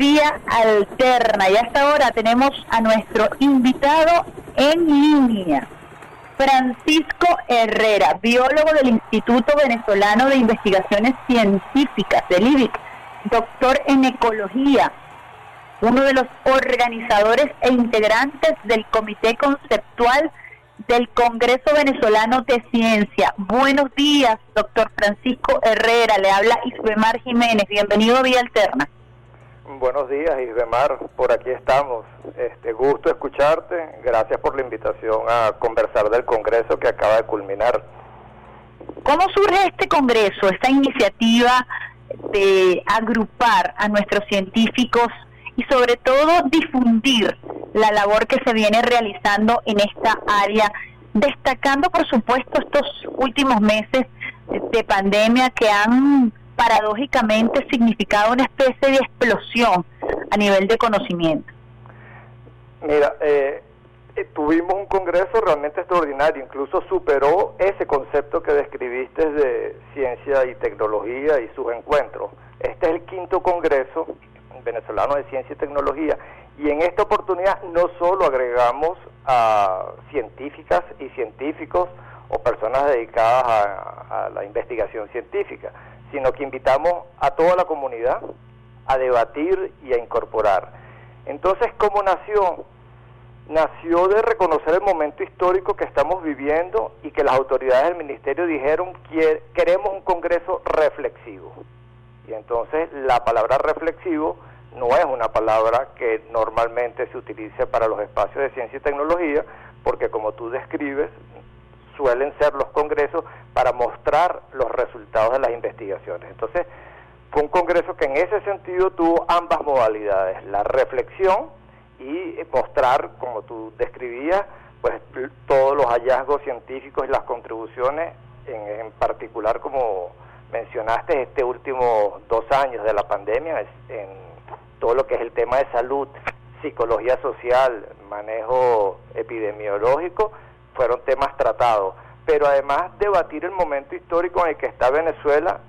vía alterna. Y hasta ahora tenemos a nuestro invitado en línea, Francisco Herrera, biólogo del Instituto Venezolano de Investigaciones Científicas, del IBIC, doctor en ecología, uno de los organizadores e integrantes del Comité Conceptual del Congreso Venezolano de Ciencia. Buenos días, doctor Francisco Herrera. Le habla Isbemar Jiménez. Bienvenido a Vía Alterna. Buenos días, Isbemar. Por aquí estamos. Este gusto escucharte. Gracias por la invitación a conversar del Congreso que acaba de culminar. ¿Cómo surge este Congreso, esta iniciativa de agrupar a nuestros científicos y sobre todo difundir la labor que se viene realizando en esta área, destacando por supuesto estos últimos meses de pandemia que han paradójicamente significado una especie de explosión a nivel de conocimiento. Mira, eh, eh, tuvimos un congreso realmente extraordinario, incluso superó ese concepto que describiste de ciencia y tecnología y sus encuentros. Este es el quinto congreso venezolano de ciencia y tecnología y en esta oportunidad no solo agregamos a científicas y científicos o personas dedicadas a, la investigación científica, sino que invitamos a toda la comunidad a debatir y a incorporar. Entonces, ¿cómo nació? Nació de reconocer el momento histórico que estamos viviendo y que las autoridades del ministerio dijeron que queremos un Congreso reflexivo. Y entonces la palabra reflexivo no es una palabra que normalmente se utilice para los espacios de ciencia y tecnología, porque como tú describes, suelen ser los congresos para mostrar los resultados de las investigaciones. Entonces, fue un congreso que en ese sentido tuvo ambas modalidades, la reflexión y mostrar, como tú describías, pues todos los hallazgos científicos y las contribuciones, en, en particular como mencionaste, este último dos años de la pandemia, en todo lo que es el tema de salud, psicología social, manejo epidemiológico, fueron temas tratados. Pero además debatir el momento histórico en el que está Venezuela,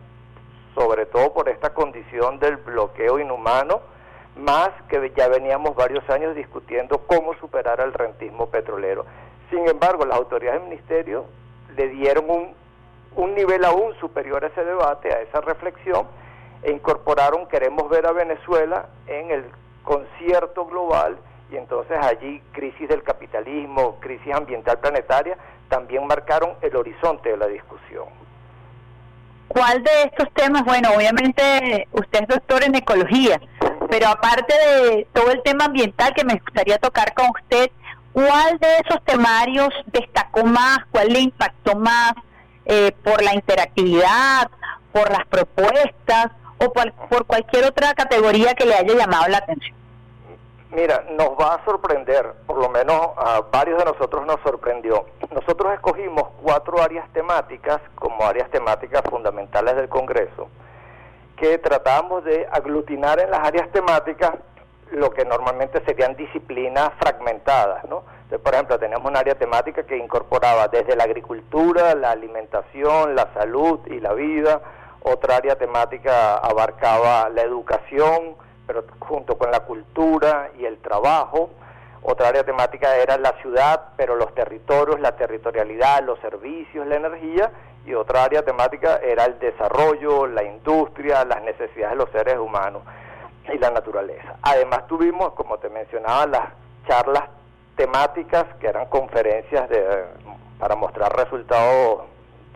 sobre todo por esta condición del bloqueo inhumano, más que ya veníamos varios años discutiendo cómo superar el rentismo petrolero. Sin embargo, las autoridades del ministerio le dieron un, un nivel aún superior a ese debate, a esa reflexión, e incorporaron Queremos ver a Venezuela en el concierto global y entonces allí crisis del capitalismo, crisis ambiental planetaria, también marcaron el horizonte de la discusión. ¿Cuál de estos temas? Bueno, obviamente usted es doctor en ecología, pero aparte de todo el tema ambiental que me gustaría tocar con usted, ¿cuál de esos temarios destacó más? ¿Cuál le impactó más eh, por la interactividad, por las propuestas o por, cualquier otra categoría que le haya llamado la atención? Mira, nos va a sorprender, por lo menos a varios de nosotros nos sorprendió. Nosotros escogimos cuatro áreas temáticas como áreas temáticas fundamentales del Congreso, que tratamos de aglutinar en las áreas temáticas lo que normalmente serían disciplinas fragmentadas, ¿no? por ejemplo, tenemos un área temática que incorporaba desde la agricultura, la alimentación, la salud y la vida, otra área temática abarcaba la educación, pero junto con la cultura y el trabajo. Otra área temática era la ciudad, pero los territorios, la territorialidad, los servicios, la energía. Y otra área temática era el desarrollo, la industria, las necesidades de los seres humanos y la naturaleza. Además tuvimos, como te mencionaba, las charlas temáticas que eran conferencias de, para mostrar resultados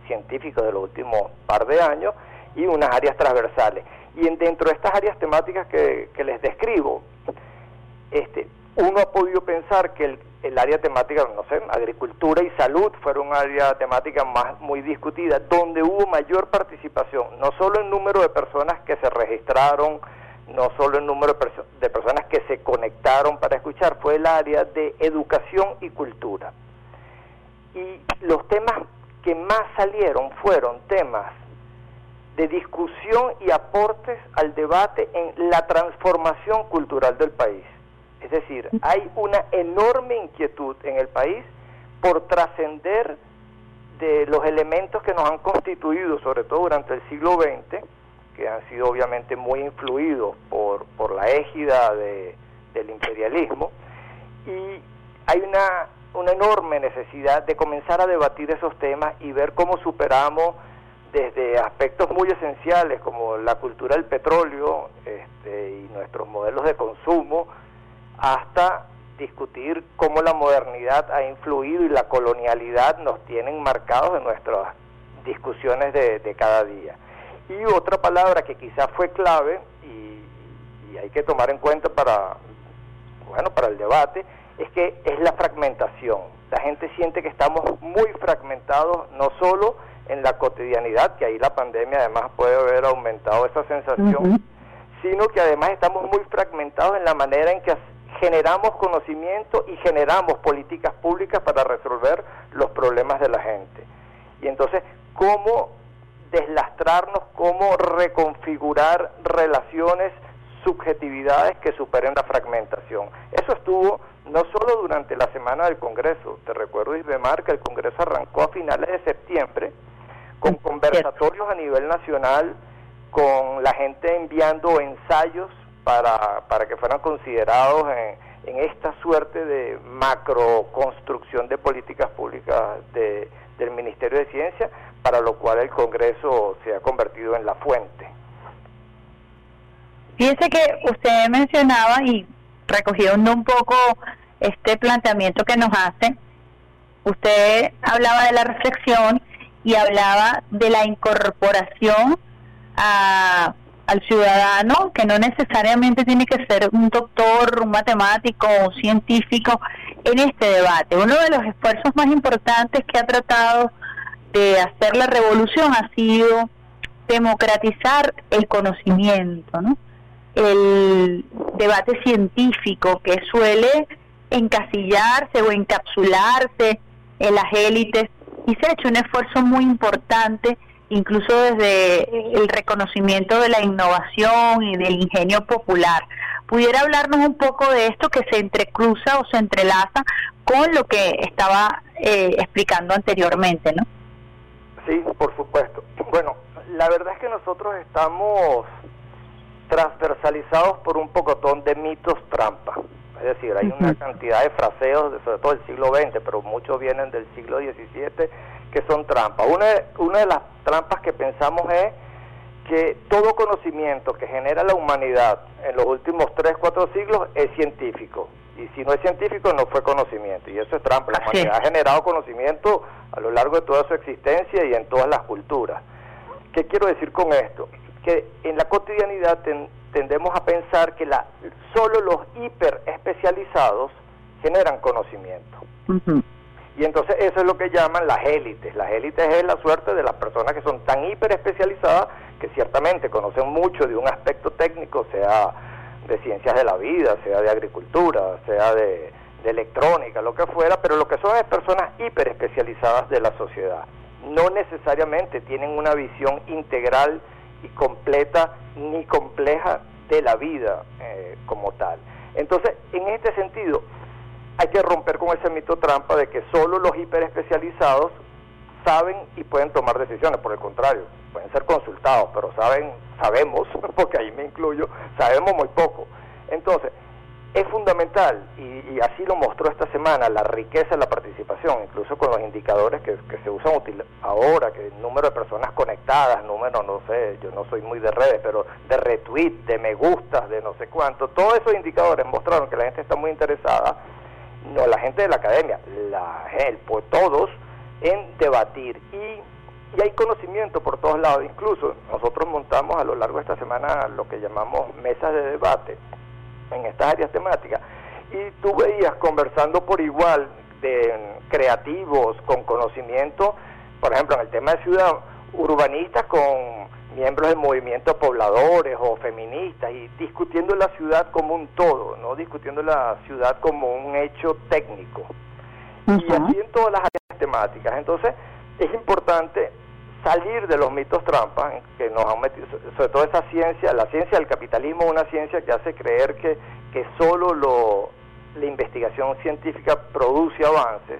científicos de los últimos par de años y unas áreas transversales. Y en, dentro de estas áreas temáticas que, les describo, este, uno ha podido pensar que el, área temática, no sé, agricultura y salud fueron un área temática más muy discutida, donde hubo mayor participación, no solo en número de personas que se registraron, no solo en número de personas que se conectaron para escuchar, fue el área de educación y cultura. Y los temas que más salieron fueron temas de discusión y aportes al debate en la transformación cultural del país. Es decir, hay una enorme inquietud en el país por trascender de los elementos que nos han constituido, sobre todo durante el siglo XX, que han sido obviamente muy influidos por, por la égida de, del imperialismo, y hay una, una enorme necesidad de comenzar a debatir esos temas y ver cómo superamos desde aspectos muy esenciales como la cultura del petróleo este, y nuestros modelos de consumo, hasta discutir cómo la modernidad ha influido y la colonialidad nos tienen marcados en nuestras discusiones de, cada día. Y otra palabra que quizás fue clave y, y hay que tomar en cuenta para, bueno, para el debate, es que es la fragmentación. La gente siente que estamos muy fragmentados, no solo en la cotidianidad, que ahí la pandemia además puede haber aumentado esa sensación, sino que además estamos muy fragmentados en la manera en que generamos conocimiento y generamos políticas públicas para resolver los problemas de la gente. Y entonces, ¿cómo deslastrarnos, cómo reconfigurar relaciones, subjetividades que superen la fragmentación? Eso estuvo no solo durante la semana del Congreso, te recuerdo, Isbemar, que el Congreso arrancó a finales de septiembre, con conversatorios a nivel nacional, con la gente enviando ensayos para, para que fueran considerados en, en esta suerte de macro construcción de políticas públicas de, del Ministerio de Ciencia, para lo cual el Congreso se ha convertido en la fuente. Fíjese que usted mencionaba y recogiendo un poco este planteamiento que nos hace, usted hablaba de la reflexión y hablaba de la incorporación a, al ciudadano, que no necesariamente tiene que ser un doctor, un matemático o científico en este debate. Uno de los esfuerzos más importantes que ha tratado de hacer la revolución ha sido democratizar el conocimiento, ¿no? el debate científico que suele encasillarse o encapsularse en las élites y se ha hecho un esfuerzo muy importante, incluso desde el reconocimiento de la innovación y del ingenio popular. ¿Pudiera hablarnos un poco de esto que se entrecruza o se entrelaza con lo que estaba eh, explicando anteriormente, no? Sí, por supuesto. Bueno, la verdad es que nosotros estamos transversalizados por un pocotón de mitos trampa. Es decir, hay una cantidad de fraseos, sobre todo del siglo XX, pero muchos vienen del siglo XVII, que son trampas. Una, una de las trampas que pensamos es que todo conocimiento que genera la humanidad en los últimos 3, 4 siglos es científico. Y si no es científico, no fue conocimiento. Y eso es trampa. La humanidad ha generado conocimiento a lo largo de toda su existencia y en todas las culturas. ¿Qué quiero decir con esto? Que en la cotidianidad tendemos a pensar que la, solo los hiper especializados generan conocimiento. Y entonces eso es lo que llaman las élites. Las élites es la suerte de las personas que son tan hiper especializadas que ciertamente conocen mucho de un aspecto técnico, sea de ciencias de la vida, sea de agricultura, sea de, de electrónica, lo que fuera, pero lo que son es personas hiper especializadas de la sociedad. No necesariamente tienen una visión integral y completa ni compleja de la vida eh, como tal. Entonces, en este sentido, hay que romper con ese mito trampa de que solo los hiperespecializados saben y pueden tomar decisiones. Por el contrario, pueden ser consultados, pero saben, sabemos, porque ahí me incluyo, sabemos muy poco. Entonces, es fundamental, y, así lo mostró esta semana, la riqueza de la participación, incluso con los indicadores que, se usan ahora, que el número de personas conectadas, número, no sé, yo no soy muy de redes, pero de retweet, de me gustas, de no sé cuánto, todos esos indicadores mostraron que la gente está muy interesada, no la gente de la academia, la, el, pues todos, en debatir y, y hay conocimiento por todos lados, incluso nosotros montamos a lo largo de esta semana lo que llamamos mesas de debate, en estas áreas temáticas. Y tú veías conversando por igual de creativos con conocimiento, por ejemplo, en el tema de ciudad, urbanistas con miembros del movimiento pobladores o feministas y discutiendo la ciudad como un todo, no discutiendo la ciudad como un hecho técnico. Y así en todas las áreas temáticas. Entonces, es importante salir de los mitos trampas que nos han metido, sobre todo esa ciencia, la ciencia del capitalismo es una ciencia que hace creer que, que solo lo, la investigación científica produce avances,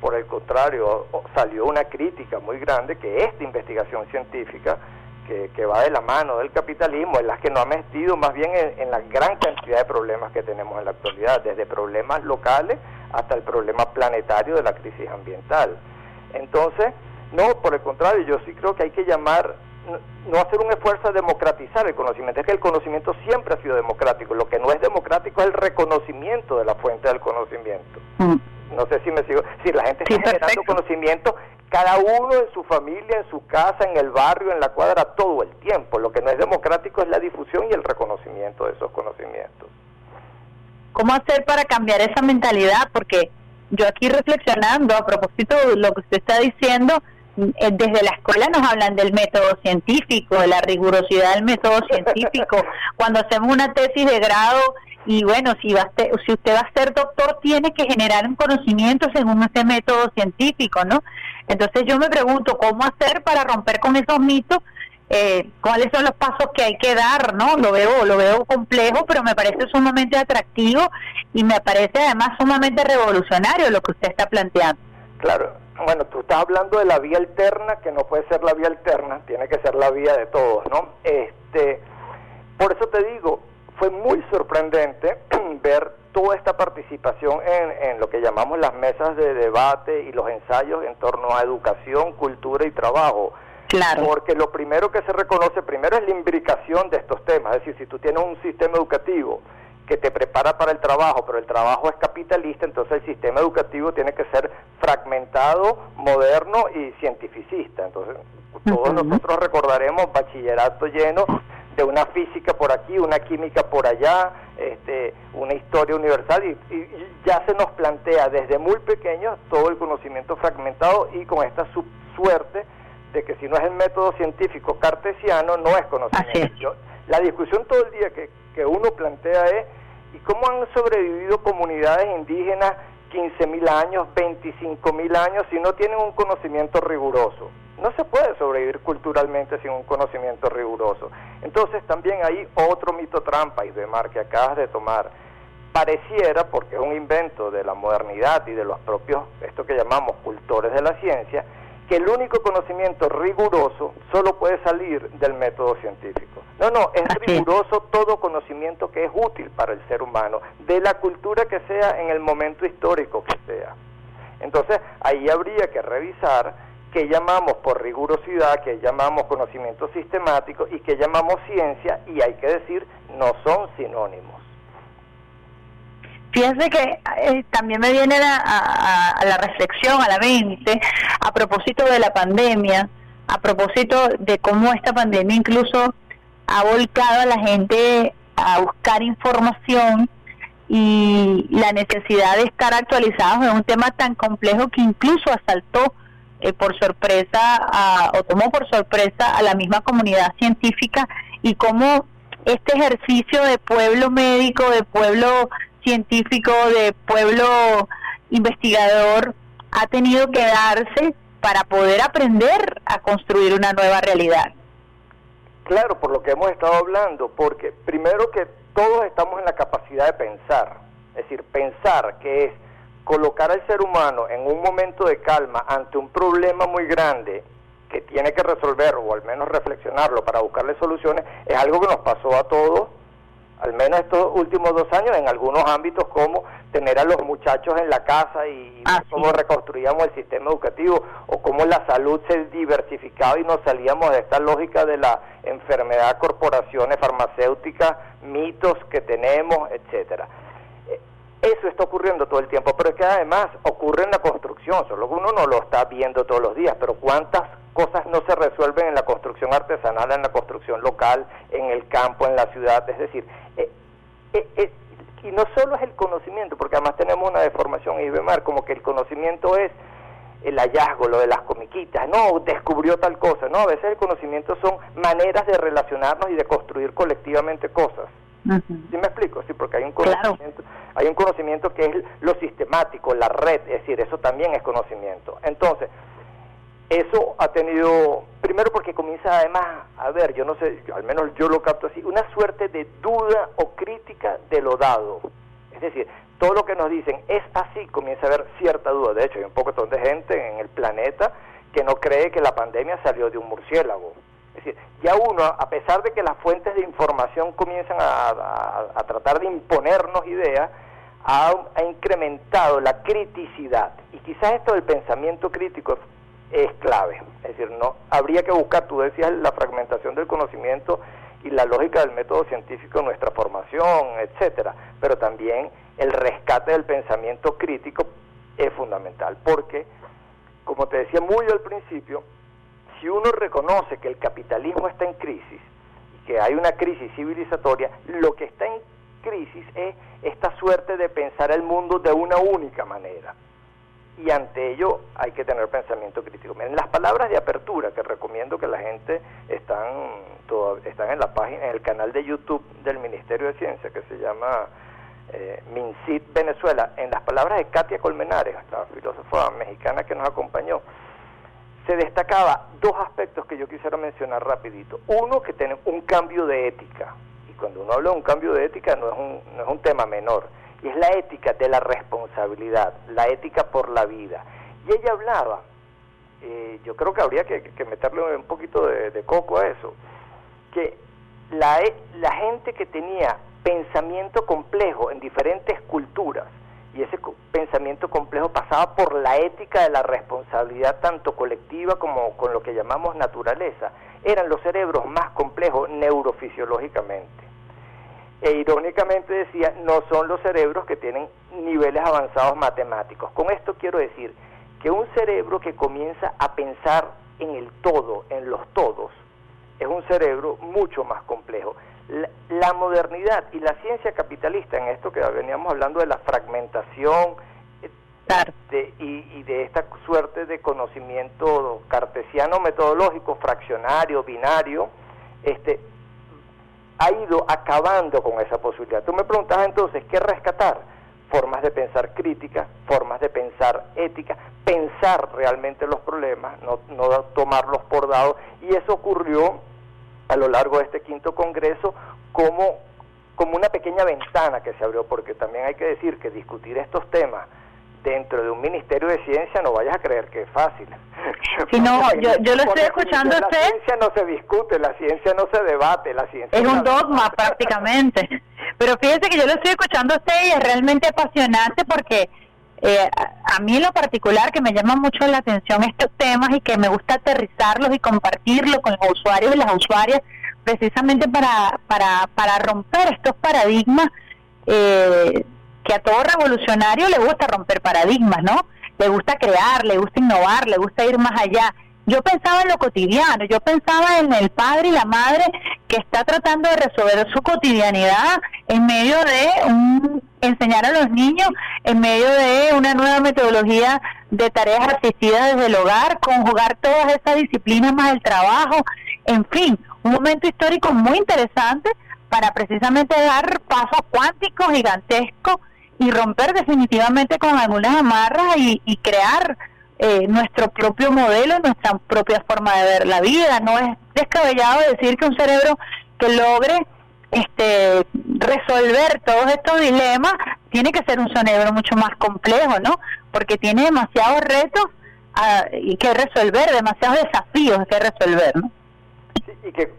por el contrario, salió una crítica muy grande que esta investigación científica que, va de la mano del capitalismo, es la que nos ha metido más bien en, la gran cantidad de problemas que tenemos en la actualidad, desde problemas locales hasta el problema planetario de la crisis ambiental. Entonces, no, por el contrario, yo sí creo que hay que llamar, no hacer un esfuerzo a democratizar el conocimiento, es que el conocimiento siempre ha sido democrático, lo que no es democrático es el reconocimiento de la fuente del conocimiento. Mm. No sé si me sigo, si la gente está generando conocimiento cada uno en su familia, en su casa, en el barrio, en la cuadra, todo el tiempo. Lo que no es democrático es la difusión y el reconocimiento de esos conocimientos. ¿Cómo hacer para cambiar esa mentalidad? Porque yo aquí reflexionando a propósito de lo que usted está diciendo, desde la escuela nos hablan del método científico, de la rigurosidad del método científico. Cuando hacemos una tesis de grado y bueno, si, va si usted va a ser doctor, tiene que generar un conocimiento según ese método científico, ¿no? Entonces yo me pregunto cómo hacer para romper con esos mitos, eh, cuáles son los pasos que hay que dar, ¿no? Lo veo, lo veo complejo, pero me parece sumamente atractivo y me parece además sumamente revolucionario lo que usted está planteando. Claro, bueno, tú estás hablando de la vía alterna, que no puede ser la vía alterna, tiene que ser la vía de todos, ¿no? Este, por eso te digo, fue muy sorprendente ver toda esta participación en, lo que llamamos las mesas de debate y los ensayos en torno a educación, cultura y trabajo. Claro. Porque lo primero que se reconoce primero es la imbricación de estos temas. Es decir, si tú tienes un sistema educativo que te prepara para el trabajo, pero el trabajo es capitalista, entonces el sistema educativo tiene que ser fragmentado, moderno y cientificista. Entonces, todos nosotros recordaremos bachillerato lleno de una física por aquí, una química por allá, este, una historia universal y, ya se nos plantea desde muy pequeños todo el conocimiento fragmentado y con esta suerte de que si no es el método científico cartesiano no es conocimiento. la discusión todo el día que, que uno plantea es ¿y cómo han sobrevivido comunidades indígenas 15.000 años, 25.000 años si no tienen un conocimiento riguroso? No se puede sobrevivir culturalmente sin un conocimiento riguroso. Entonces también hay otro mito trampa, y de mar que acabas de tomar. Pareciera, porque es un invento de la modernidad y de los propios, esto que llamamos cultores de la ciencia, que el único conocimiento riguroso solo puede salir del método científico. No, no, es riguroso todo conocimiento que es útil para el ser humano, de la cultura que sea en el momento histórico que sea. Entonces, ahí habría que revisar que llamamos por rigurosidad, que llamamos conocimiento sistemático y que llamamos ciencia, y hay que decir, no son sinónimos. Fíjense que eh, también me viene a, la reflexión, a la mente, a propósito de la pandemia, a propósito de cómo esta pandemia incluso ha volcado a la gente a buscar información y la necesidad de estar actualizados en un tema tan complejo que incluso asaltó eh, por sorpresa o tomó por sorpresa a la misma comunidad científica y cómo este ejercicio de pueblo médico, de pueblo científico, de pueblo investigador, ha tenido que darse para poder aprender a construir una nueva realidad. Claro, por lo que hemos estado hablando, porque primero que todos estamos en la capacidad de pensar, es decir, pensar que es colocar al ser humano en un momento de calma ante un problema muy grande que tiene que resolver o al menos reflexionarlo para buscarle soluciones, es algo que nos pasó a todos, al menos estos últimos dos años, en algunos ámbitos como tener a los muchachos en la casa y, ah, cómo reconstruíamos el sistema educativo o cómo la salud se diversificaba y nos salíamos de esta lógica de la enfermedad, corporaciones farmacéuticas, mitos que tenemos, etcétera. Eso está ocurriendo todo el tiempo, pero es que además ocurre en la construcción, solo que uno no lo está viendo todos los días, pero cuántas cosas no se resuelven en la construcción artesanal, en la construcción local, en el campo, en la ciudad, es decir, eh, eh, eh, y no solo es el conocimiento, porque además tenemos una deformación Ibemar, como que el conocimiento es el hallazgo, lo de las comiquitas, no, descubrió tal cosa, no, a veces el conocimiento son maneras de relacionarnos y de construir colectivamente cosas. ¿Sí me explico? Sí, porque hay un conocimiento, hay un conocimiento que es lo sistemático, la red, es decir, eso también es conocimiento. Entonces, eso ha tenido, primero porque comienza además a ver, yo no sé, al menos yo lo capto así, una suerte de duda o crítica de lo dado. Es decir, todo lo que nos dicen es así, comienza a haber cierta duda. De hecho, hay un poco de gente en el planeta que no cree que la pandemia salió de un murciélago. Es Es decir, ya uno, a pesar de que las fuentes de información comienzan a, tratar de imponernos ideas, ha, incrementado la criticidad. Y quizás esto del pensamiento crítico es, clave. Es decir, no habría que buscar, tú decías, la fragmentación del conocimiento y la lógica del método científico en nuestra formación, etcétera, pero también el rescate del pensamiento crítico es fundamental, porque, como te decía muy al principio, si uno reconoce que el capitalismo está en crisis que hay una crisis civilizatoria, lo que está en crisis es esta suerte de pensar el mundo de una única manera. Y ante ello hay que tener pensamiento crítico. En las palabras de apertura que recomiendo que la gente están, están en la página, en el canal de YouTube del Ministerio de Ciencia que se llama eh, MinCit Venezuela, en las palabras de Katia Colmenares, la filósofa mexicana que nos acompañó, se destacaba dos aspectos que yo quisiera mencionar rapidito. Uno, que tiene un cambio de ética. Y cuando uno habla de un cambio de ética no es un, no es un tema menor. Y es la ética de la responsabilidad, la ética por la vida. Y ella hablaba, eh, yo creo que habría que, meterle un poquito de, de coco a eso, que la, e, la gente que tenía pensamiento complejo en diferentes culturas, y ese pensamiento complejo pasaba por la ética de la responsabilidad tanto colectiva como con lo que llamamos naturaleza. Eran los cerebros más complejos neurofisiológicamente. E irónicamente decía, no son los cerebros que tienen niveles avanzados matemáticos. Con esto quiero decir que un cerebro que comienza a pensar en el todo, en los todos, es un cerebro mucho más complejo la, modernidad y la ciencia capitalista, en esto que veníamos hablando de la eh, y, de esta suerte de conocimiento cartesiano metodológico, fraccionario, binario, este, ha ido acabando con esa posibilidad. Tú me preguntas entonces, ¿qué rescatar? Formas de pensar críticas, formas de pensar ética, pensar realmente los problemas, no, no tomarlos por dados, y eso ocurrió a lo largo de este quinto congreso como, como una pequeña ventana que se abrió, porque también hay que decir que discutir estos temas dentro de un ministerio de ciencia no vayas a creer que es fácil. Si no, yo, yo lo estoy escuchando la usted. La ciencia no se discute, la ciencia no se debate, la ciencia es un dogma prácticamente. Pero fíjese que yo lo estoy escuchando a usted y es realmente apasionante porque eh, a, mí en lo particular que me llama mucho la atención estos temas y que me gusta aterrizarlos y compartirlos con los usuarios y las usuarias precisamente para, para, para romper estos paradigmas eh, que a todo revolucionario le gusta romper paradigmas, ¿no? Le gusta crear, le gusta innovar, le gusta ir más allá. Yo pensaba en lo cotidiano, yo pensaba en el padre y la madre que está tratando de resolver su cotidianidad en medio de un, enseñar a los niños, en medio de una nueva metodología de tareas asistidas desde el hogar, conjugar todas esas disciplinas más el trabajo, en fin, un momento histórico muy interesante para precisamente dar pasos cuánticos gigantescos y romper definitivamente con algunas amarras y, y crear eh, nuestro propio modelo, nuestra propia forma de ver la vida. No es descabellado decir que un cerebro que logre este resolver todos estos dilemas tiene que ser un cerebro mucho más complejo, ¿no? Porque tiene demasiados retos ah, y que resolver, demasiados desafíos que resolver, ¿no? Y que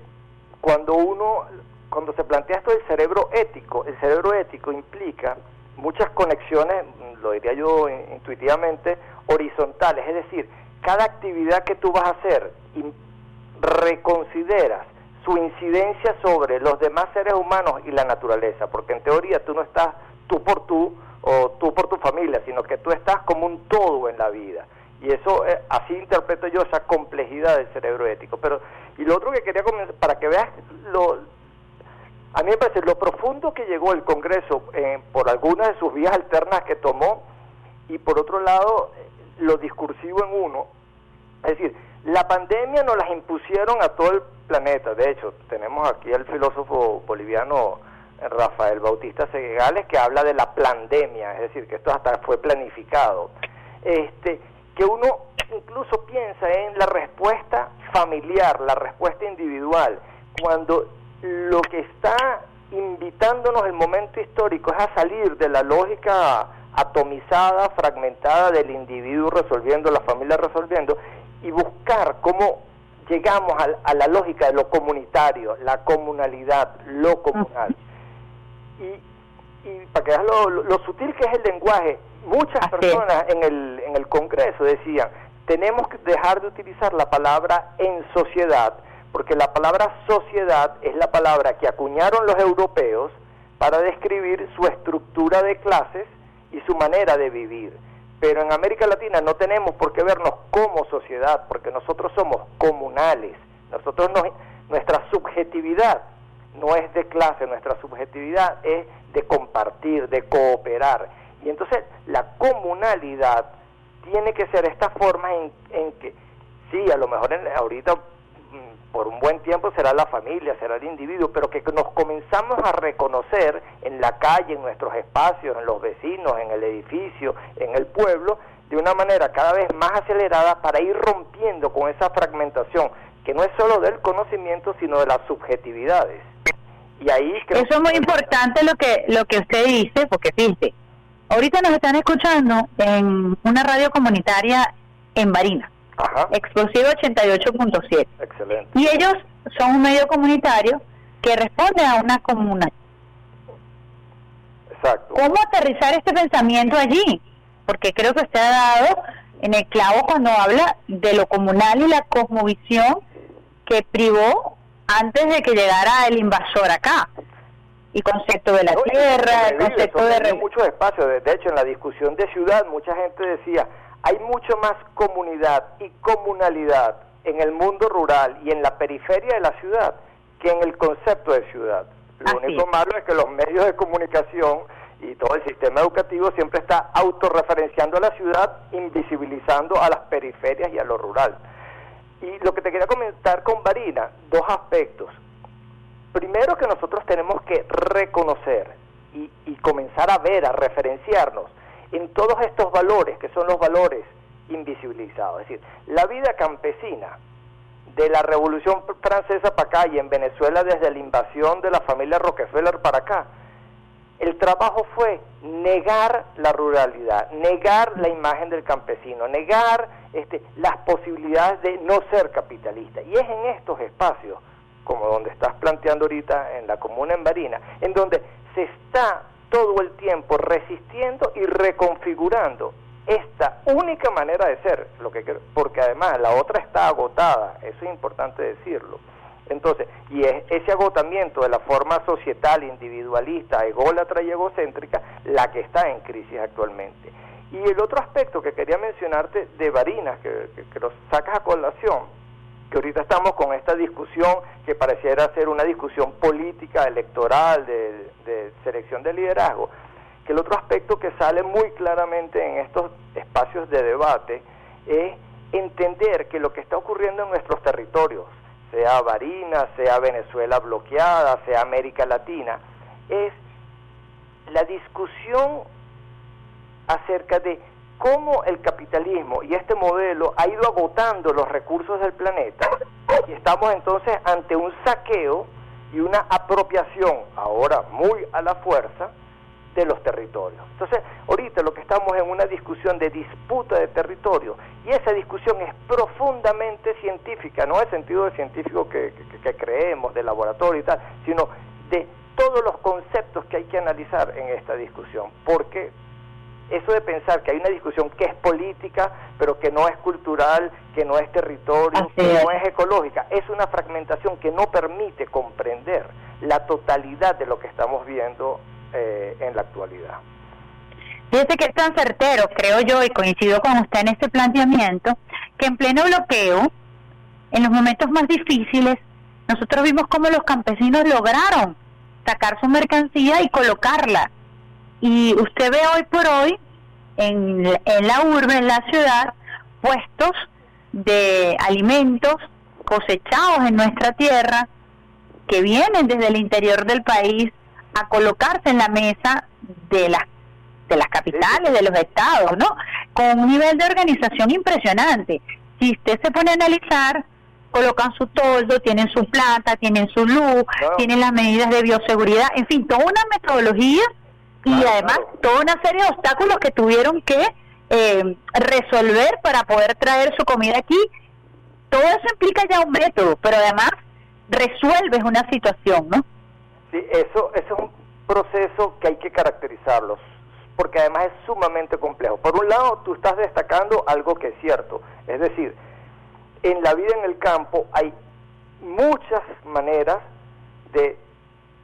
cuando uno, cuando se plantea esto del cerebro ético, el cerebro ético implica muchas conexiones, lo diría yo intuitivamente, horizontales, es decir, cada actividad que tú vas a hacer reconsideras su incidencia sobre los demás seres humanos y la naturaleza, porque en teoría tú no estás tú por tú o tú por tu familia, sino que tú estás como un todo en la vida. Y eso, eh, así interpreto yo esa complejidad del cerebro ético. Pero, y lo otro que quería comenzar, para que veas lo, a mí me parece lo profundo que llegó el Congreso eh, por algunas de sus vías alternas que tomó y por otro lado lo discursivo en uno. Es decir, la pandemia nos las impusieron a todo el planeta. De hecho, tenemos aquí al filósofo boliviano Rafael Bautista Segales que habla de la pandemia, es decir, que esto hasta fue planificado. Este, que uno incluso piensa en la respuesta familiar, la respuesta individual, cuando lo que está invitándonos el momento histórico es a salir de la lógica atomizada, fragmentada del individuo resolviendo, la familia resolviendo, y buscar cómo llegamos a, la lógica de lo comunitario, la comunalidad, lo comunal. Y, y para que veas lo, sutil que es el lenguaje, muchas personas en el, en el Congreso decían, tenemos que dejar de utilizar la palabra en sociedad, porque la palabra sociedad es la palabra que acuñaron los europeos para describir su estructura de clases y su manera de vivir. Pero en América Latina no tenemos por qué vernos como sociedad, porque nosotros somos comunales. Nosotros no, nuestra subjetividad no es de clase, nuestra subjetividad es de compartir, de cooperar. Y entonces la comunalidad tiene que ser esta forma en, en que, sí, a lo mejor en, ahorita por un buen tiempo será la familia, será el individuo, pero que nos comenzamos a reconocer en la calle, en nuestros espacios, en los vecinos, en el edificio, en el pueblo, de una manera cada vez más acelerada para ir rompiendo con esa fragmentación, que no es solo del conocimiento, sino de las subjetividades. Y ahí Eso es muy importante lo que, lo que usted dice, porque fíjese, ahorita nos están escuchando en una radio comunitaria en Barinas Ajá. Explosivo 88.7. Excelente. Y ellos son un medio comunitario que responde a una comuna. Exacto. ¿Cómo aterrizar este pensamiento allí? Porque creo que usted ha dado en el clavo cuando habla de lo comunal y la cosmovisión que privó antes de que llegara el invasor acá. Y concepto de la tierra, el concepto de... Muchos espacios, de hecho en la discusión de ciudad mucha gente decía, hay mucho más comunidad y comunalidad en el mundo rural y en la periferia de la ciudad que en el concepto de ciudad. Lo único malo es que los medios de comunicación y todo el sistema educativo siempre está autorreferenciando a la ciudad, invisibilizando a las periferias y a lo rural. Y lo que te quería comentar con Varina, dos aspectos. Primero que nosotros tenemos que reconocer y, comenzar a ver, a referenciarnos en todos estos valores, que son los valores invisibilizados. Es decir, la vida campesina de la Revolución Francesa para acá y en Venezuela desde la invasión de la familia Rockefeller para acá, el trabajo fue negar la ruralidad, negar la imagen del campesino, negar este, las posibilidades de no ser capitalista. Y es en estos espacios, como donde estás planteando ahorita en la comuna en Barina, en donde se está todo el tiempo resistiendo y reconfigurando esta única manera de ser, lo que porque además la otra está agotada, eso es importante decirlo. Entonces, y es ese agotamiento de la forma societal, individualista, ególatra y egocéntrica la que está en crisis actualmente. Y el otro aspecto que quería mencionarte de Varinas, que, que, que lo sacas a colación, que ahorita estamos con esta discusión que pareciera ser una discusión política, electoral, de, selección de liderazgo, que el otro aspecto que sale muy claramente en estos espacios de debate es entender que lo que está ocurriendo en nuestros territorios, sea Barinas, sea Venezuela bloqueada, sea América Latina, es la discusión acerca de cómo el capitalismo y este modelo ha ido agotando los recursos del planeta y estamos entonces ante un saqueo y una apropiación, ahora muy a la fuerza, de los territorios. Entonces, ahorita lo que estamos en una discusión de disputa de territorio y esa discusión es profundamente científica, no en el sentido de científico que, que creemos, de laboratorio y tal, sino de todos los conceptos que hay que analizar en esta discusión. Porque eso de pensar que hay una discusión que es política, pero que no es cultural, que no es territorio, que no es ecológica, es una fragmentación que no permite comprender la totalidad de lo que estamos viendo eh, en la actualidad. Fíjese que es tan certero, creo yo, y coincido con usted en este planteamiento, que en pleno bloqueo, en los momentos más difíciles, nosotros vimos cómo los campesinos lograron sacar su mercancía y colocarla y usted ve hoy por hoy en, la urbe, en la ciudad, puestos de alimentos cosechados en nuestra tierra que vienen desde el interior del país a colocarse en la mesa de las de las capitales, de los estados, ¿no? Con un nivel de organización impresionante. Si usted se pone a analizar, colocan su toldo, tienen su planta, tienen su luz, tienen las medidas de bioseguridad, en fin, toda una metodología y además toda una serie de obstáculos que tuvieron que eh, resolver para poder traer su comida aquí todo eso implica ya un método, pero además resuelves una situación, ¿no? Sí, eso, eso es un proceso que hay que caracterizarlo, porque además es sumamente complejo. Por un lado, tú estás destacando algo que es cierto, es decir, en la vida en el campo hay muchas maneras de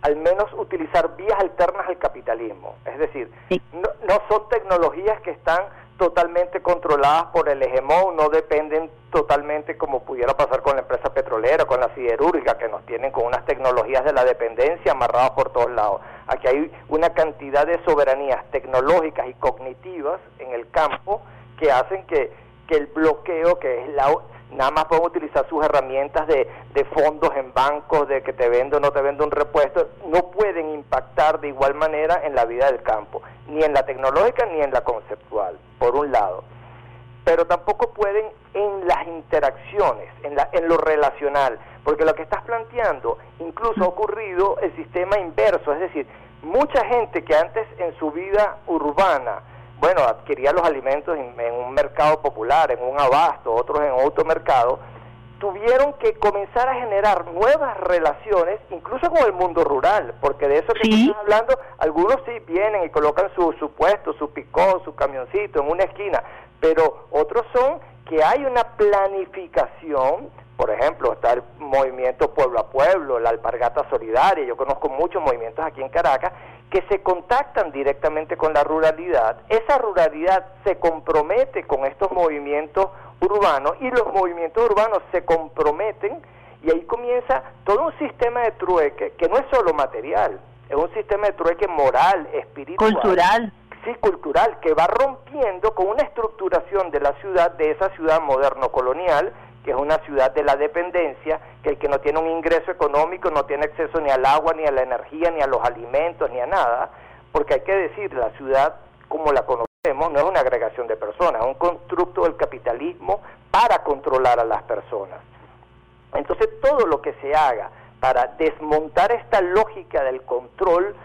al menos utilizar vías alternas al capitalismo. Es decir, no, no, son tecnologías que están totalmente controladas por el hegemón, no dependen totalmente como pudiera pasar con la empresa petrolera, con la siderúrgica, que nos tienen con unas tecnologías de la dependencia amarradas por todos lados. Aquí hay una cantidad de soberanías tecnológicas y cognitivas en el campo que hacen que, que el bloqueo, que es la, nada más pueden utilizar sus herramientas de, de, fondos en bancos, de que te vendo o no te vendo un repuesto, no pueden impactar de igual manera en la vida del campo, ni en la tecnológica ni en la conceptual, por un lado. Pero tampoco pueden en las interacciones, en, la, en lo relacional, porque lo que estás planteando incluso ha ocurrido el sistema inverso, es decir, mucha gente que antes en su vida urbana, bueno, adquiría los alimentos en, un mercado popular, en un abasto, otros en otro mercado, tuvieron que comenzar a generar nuevas relaciones, incluso con el mundo rural, porque de eso que estamos hablando, algunos sí vienen y colocan su, su puesto, su picón, su camioncito en una esquina, pero otros son que hay una planificación, por ejemplo, está el movimiento pueblo a pueblo, la alpargata solidaria, yo conozco muchos movimientos aquí en Caracas, que se contactan directamente con la ruralidad, esa ruralidad se compromete con estos movimientos urbanos y los movimientos urbanos se comprometen y ahí comienza todo un sistema de trueque que no es solo material, es un sistema de trueque moral, espiritual. Cultural. Sí, cultural, que va rompiendo con una estructuración de la ciudad, de esa ciudad moderno-colonial, que es una ciudad de la dependencia, que el que no tiene un ingreso económico no tiene acceso ni al agua, ni a la energía, ni a los alimentos, ni a nada, porque hay que decir, la ciudad como la conocemos no es una agregación de personas, es un constructo del capitalismo para controlar a las personas. Entonces todo lo que se haga para desmontar esta lógica del control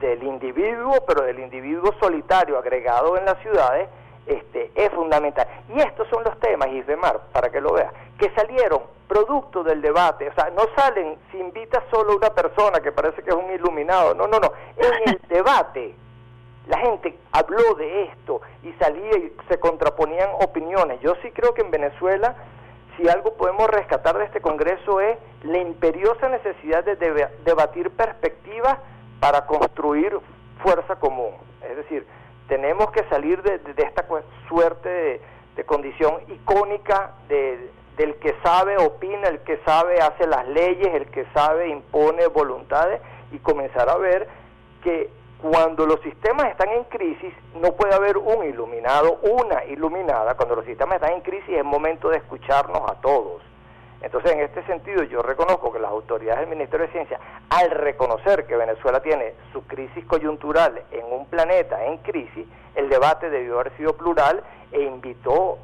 del individuo, pero del individuo solitario agregado en las ciudades, este, es fundamental. Y estos son los temas, Isbemar, para que lo veas, que salieron producto del debate. O sea, no salen si invita solo una persona que parece que es un iluminado. No, no, no. En el debate la gente habló de esto y salía y se contraponían opiniones. Yo sí creo que en Venezuela, si algo podemos rescatar de este Congreso es la imperiosa necesidad de debatir perspectivas para construir fuerza común. Es decir, tenemos que salir de, esta suerte de, condición icónica de, del que sabe opina, el que sabe hace las leyes, el que sabe impone voluntades y comenzar a ver que cuando los sistemas están en crisis no puede haber un iluminado, una iluminada, cuando los sistemas están en crisis es momento de escucharnos a todos entonces, en este sentido, yo reconozco que las autoridades del Ministerio de Ciencia, al reconocer que Venezuela tiene su crisis coyuntural en un planeta en crisis, el debate debió haber sido plural e invitó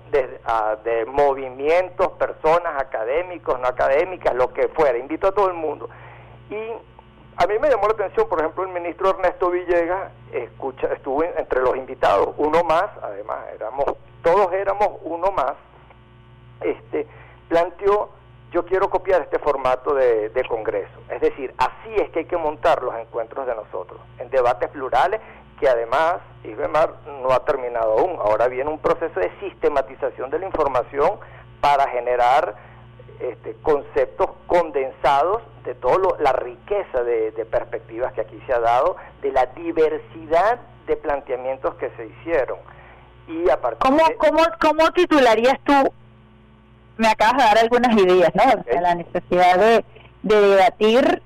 a de movimientos, personas, académicos, no académicas, lo que fuera, invitó a todo el mundo. Y a mí me llamó la atención, por ejemplo, el ministro Ernesto Villegas escucha, estuvo entre los invitados, uno más, además, éramos, todos éramos uno más, este, planteó yo quiero copiar este formato de, Congreso. Es decir, así es que hay que montar los encuentros de nosotros, en debates plurales que además, Isbemar no ha terminado aún. Ahora viene un proceso de sistematización de la información para generar este, conceptos condensados de toda la riqueza de, perspectivas que aquí se ha dado, de la diversidad de planteamientos que se hicieron. Y a ¿Cómo, ¿Cómo, ¿Cómo titularías tú me acabas de dar algunas ideas, ¿no? De la necesidad de, debatir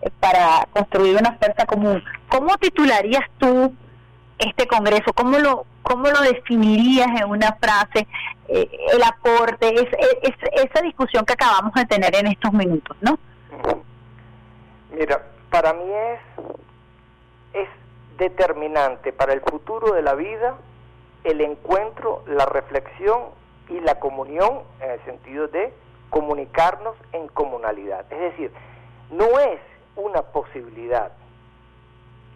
eh, para construir una oferta común. ¿Cómo titularías tú este congreso? ¿Cómo lo, cómo lo definirías en una frase? Eh, el aporte, es, es, esa discusión que acabamos de tener en estos minutos, ¿no? Mira, para mí es, es determinante para el futuro de la vida el encuentro, la reflexión y la comunión en el sentido de comunicarnos en comunalidad. Es decir, no es una posibilidad,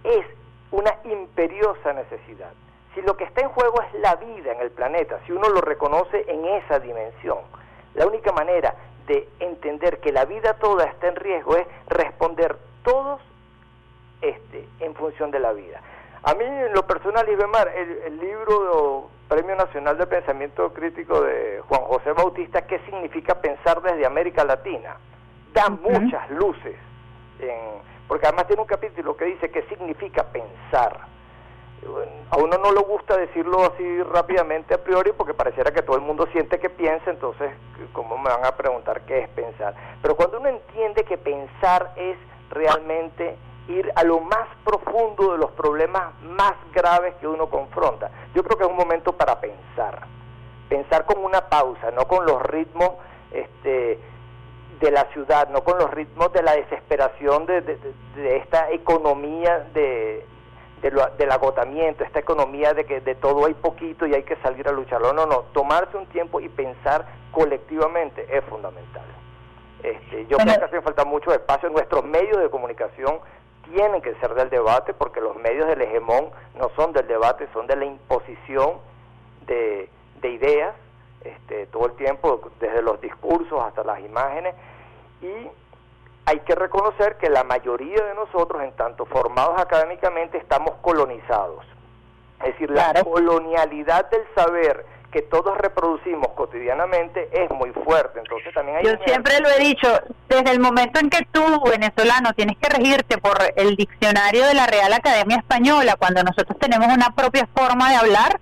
es una imperiosa necesidad. Si lo que está en juego es la vida en el planeta, si uno lo reconoce en esa dimensión, La única manera de entender que la vida toda está en riesgo es responder todos este, en función de la vida. A mí, en lo personal, Ibemar, el, el libro Premio Nacional de Pensamiento Crítico de Juan José Bautista, ¿qué significa pensar desde América Latina? Da muchas luces, porque además tiene un capítulo que dice qué significa pensar. A uno no le gusta decirlo así rápidamente a priori porque pareciera que todo el mundo siente que piensa, entonces, ¿cómo me van a preguntar qué es pensar? Pero cuando uno entiende que pensar es realmente ir a lo más profundo de los problemas más graves que uno confronta. Yo creo que es un momento para pensar, pensar con una pausa, no con los ritmos este, de la ciudad, no con los ritmos de la desesperación de, esta economía de, del agotamiento, esta economía de que de todo hay poquito y hay que salir a lucharlo. No, no, tomarse un tiempo y pensar colectivamente es fundamental. Este, yo creo que hace falta mucho espacio en nuestros medios de comunicación tienen que ser del debate porque los medios del hegemón no son del debate, son de la imposición de, ideas este, todo el tiempo, desde los discursos hasta las imágenes, y hay que reconocer que la mayoría de nosotros, en tanto formados académicamente, estamos colonizados. Es decir, la colonialidad del saber que todos reproducimos cotidianamente es muy fuerte. Entonces también hay Yo siempre lo he dicho, desde el momento en que tú, venezolano, tienes que regirte por el diccionario de la Real Academia Española, cuando nosotros tenemos una propia forma de hablar,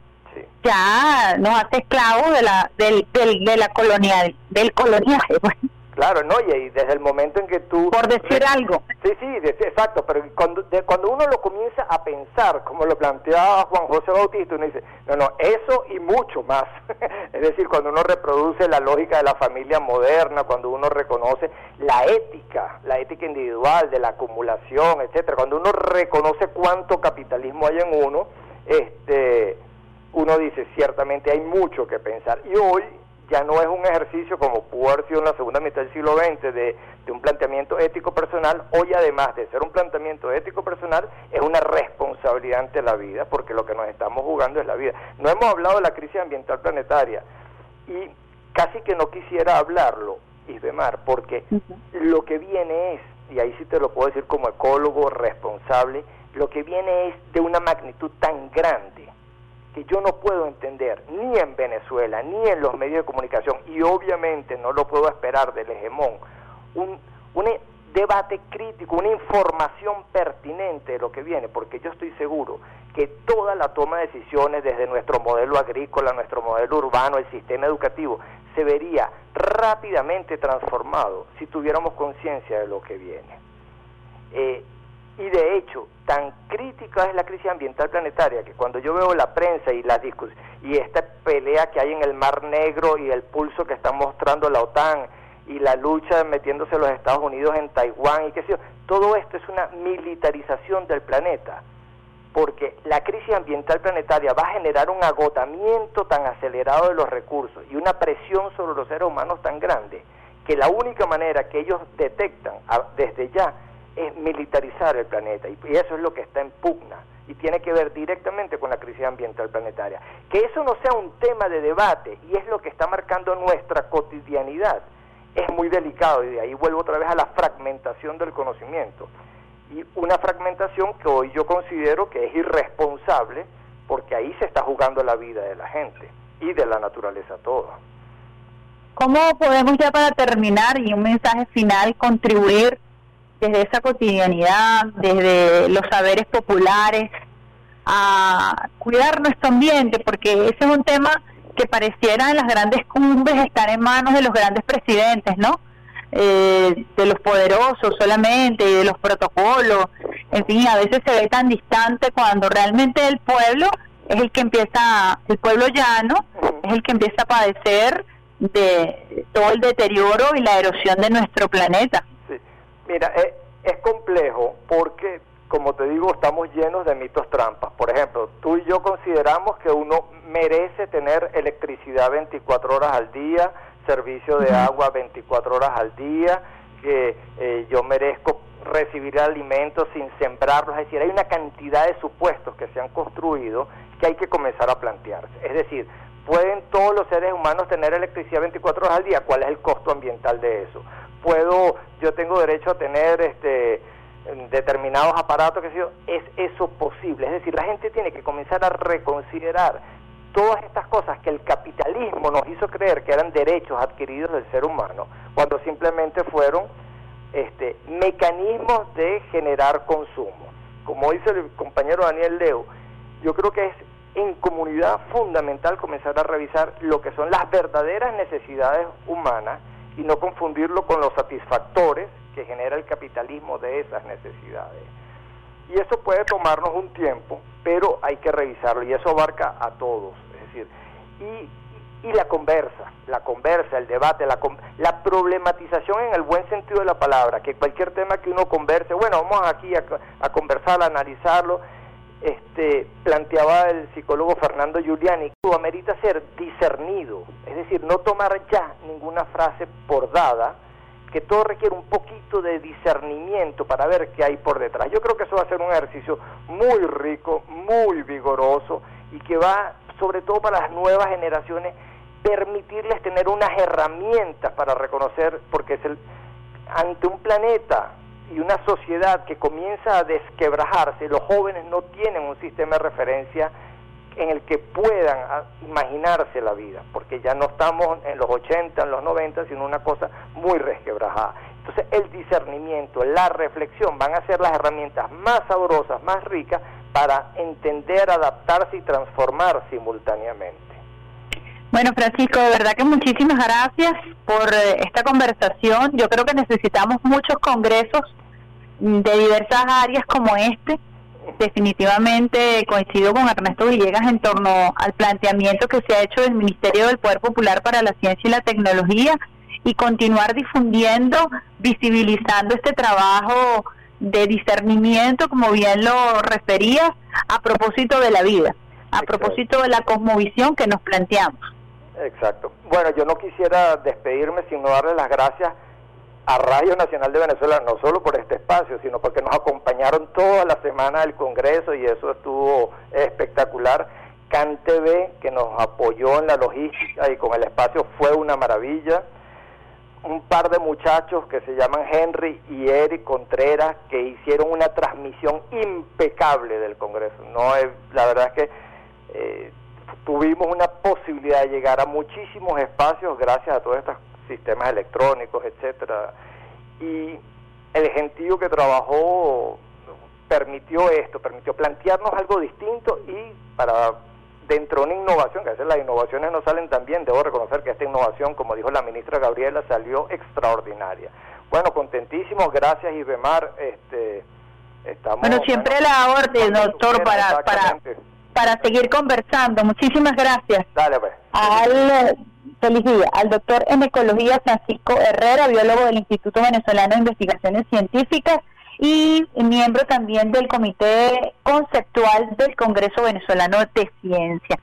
ya nos hace esclavos de la, del, del, de la colonial, del coloniaje. Pues. Claro, no, y desde el momento en que tú... Por decir algo. Sí, sí, exacto, pero cuando, cuando uno lo comienza a pensar, como lo planteaba Juan José Bautista, uno dice, no, no, eso y mucho más. es decir, cuando uno reproduce la lógica de la familia moderna, cuando uno reconoce la ética, la ética individual, de la acumulación, etcétera, cuando uno reconoce cuánto capitalismo hay en uno, este uno dice, ciertamente hay mucho que pensar. Y hoy ya no es un ejercicio como pudo haber sido en la segunda mitad del siglo XX de, un planteamiento ético personal, hoy además de ser un planteamiento ético personal, es una responsabilidad ante la vida, porque lo que nos estamos jugando es la vida. No hemos hablado de la crisis ambiental planetaria y casi que no quisiera hablarlo, Isbemar, porque lo que viene es, y ahí sí te lo puedo decir como ecólogo responsable, lo que viene es de una magnitud tan grande que yo no puedo entender ni en Venezuela ni en los medios de comunicación y obviamente no lo puedo esperar del hegemón un, un debate crítico, una información pertinente de lo que viene, porque yo estoy seguro que toda la toma de decisiones desde nuestro modelo agrícola, nuestro modelo urbano, el sistema educativo, se vería rápidamente transformado si tuviéramos conciencia de lo que viene. Eh, y de hecho, tan crítica es la crisis ambiental planetaria que cuando yo veo la prensa y las discusiones y esta pelea que hay en el Mar Negro y el pulso que está mostrando la OTAN y la lucha metiéndose los Estados Unidos en Taiwán y qué sé yo, todo esto es una militarización del planeta, porque la crisis ambiental planetaria va a generar un agotamiento tan acelerado de los recursos y una presión sobre los seres humanos tan grande que la única manera que ellos detectan desde ya es militarizar el planeta y, eso es lo que está en pugna y tiene que ver directamente con la crisis ambiental planetaria. Que eso no sea un tema de debate y es lo que está marcando nuestra cotidianidad es muy delicado y de ahí vuelvo otra vez a la fragmentación del conocimiento y una fragmentación que hoy yo considero que es irresponsable porque ahí se está jugando la vida de la gente y de la naturaleza toda. ¿Cómo podemos ya para terminar y un mensaje final contribuir desde esa cotidianidad, desde los saberes populares, a cuidar nuestro ambiente, porque ese es un tema que pareciera en las grandes cumbres estar en manos de los grandes presidentes, ¿no? Eh, de los poderosos solamente y de los protocolos, en fin, a veces se ve tan distante cuando realmente el pueblo es el que empieza, el pueblo llano es el que empieza a padecer de todo el deterioro y la erosión de nuestro planeta. Mira, es, es complejo porque, como te digo, estamos llenos de mitos trampas. Por ejemplo, tú y yo consideramos que uno merece tener electricidad 24 horas al día, servicio de agua 24 horas al día, que eh, yo merezco recibir alimentos sin sembrarlos, es decir, hay una cantidad de supuestos que se han construido que hay que comenzar a plantearse. Es decir, ¿pueden todos los seres humanos tener electricidad 24 horas al día? ¿Cuál es el costo ambiental de eso? ¿Puedo, yo tengo derecho a tener este determinados aparatos, que es eso posible? Es decir, la gente tiene que comenzar a reconsiderar todas estas cosas que el capitalismo nos hizo creer que eran derechos adquiridos del ser humano, cuando simplemente fueron este, mecanismos de generar consumo. Como dice el compañero Daniel Leo, yo creo que es en comunidad fundamental comenzar a revisar lo que son las verdaderas necesidades humanas y no confundirlo con los satisfactores que genera el capitalismo de esas necesidades. Y eso puede tomarnos un tiempo, pero hay que revisarlo y eso abarca a todos. Es decir, y y la conversa, la conversa, el debate, la, la problematización en el buen sentido de la palabra, que cualquier tema que uno converse, bueno, vamos aquí a, a conversar, a analizarlo, este, planteaba el psicólogo Fernando Giuliani, amerita ser discernido, es decir, no tomar ya ninguna frase por dada, que todo requiere un poquito de discernimiento para ver qué hay por detrás. Yo creo que eso va a ser un ejercicio muy rico, muy vigoroso y que va, sobre todo para las nuevas generaciones, permitirles tener unas herramientas para reconocer, porque es el, ante un planeta y una sociedad que comienza a desquebrajarse, los jóvenes no tienen un sistema de referencia en el que puedan imaginarse la vida, porque ya no estamos en los 80, en los 90, sino una cosa muy resquebrajada. Entonces el discernimiento, la reflexión van a ser las herramientas más sabrosas, más ricas para entender, adaptarse y transformar simultáneamente. Bueno, Francisco, de verdad que muchísimas gracias por eh, esta conversación. Yo creo que necesitamos muchos congresos de diversas áreas como este. Definitivamente coincido con Ernesto Villegas en torno al planteamiento que se ha hecho del Ministerio del Poder Popular para la Ciencia y la Tecnología y continuar difundiendo, visibilizando este trabajo de discernimiento, como bien lo referías, a propósito de la vida, a propósito de la cosmovisión que nos planteamos. Exacto. Bueno, yo no quisiera despedirme sin darle las gracias a Radio Nacional de Venezuela, no solo por este espacio, sino porque nos acompañaron toda la semana del Congreso y eso estuvo espectacular. CanTV, que nos apoyó en la logística y con el espacio, fue una maravilla. Un par de muchachos que se llaman Henry y Eric Contreras, que hicieron una transmisión impecable del Congreso. No, la verdad es que eh, tuvimos una posibilidad de llegar a muchísimos espacios gracias a todos estos sistemas electrónicos, etcétera. Y el gentío que trabajó permitió esto, permitió plantearnos algo distinto y para dentro de una innovación, que a veces las innovaciones no salen tan bien, debo reconocer que esta innovación, como dijo la ministra Gabriela, salió extraordinaria. Bueno, contentísimos, gracias Ibemar, este estamos Bueno, siempre la orden, doctor, para para para seguir conversando. Muchísimas gracias. Dale, pues. Al, feliz día, al doctor en ecología Francisco Herrera, biólogo del Instituto Venezolano de Investigaciones Científicas y miembro también del Comité Conceptual del Congreso Venezolano de Ciencia.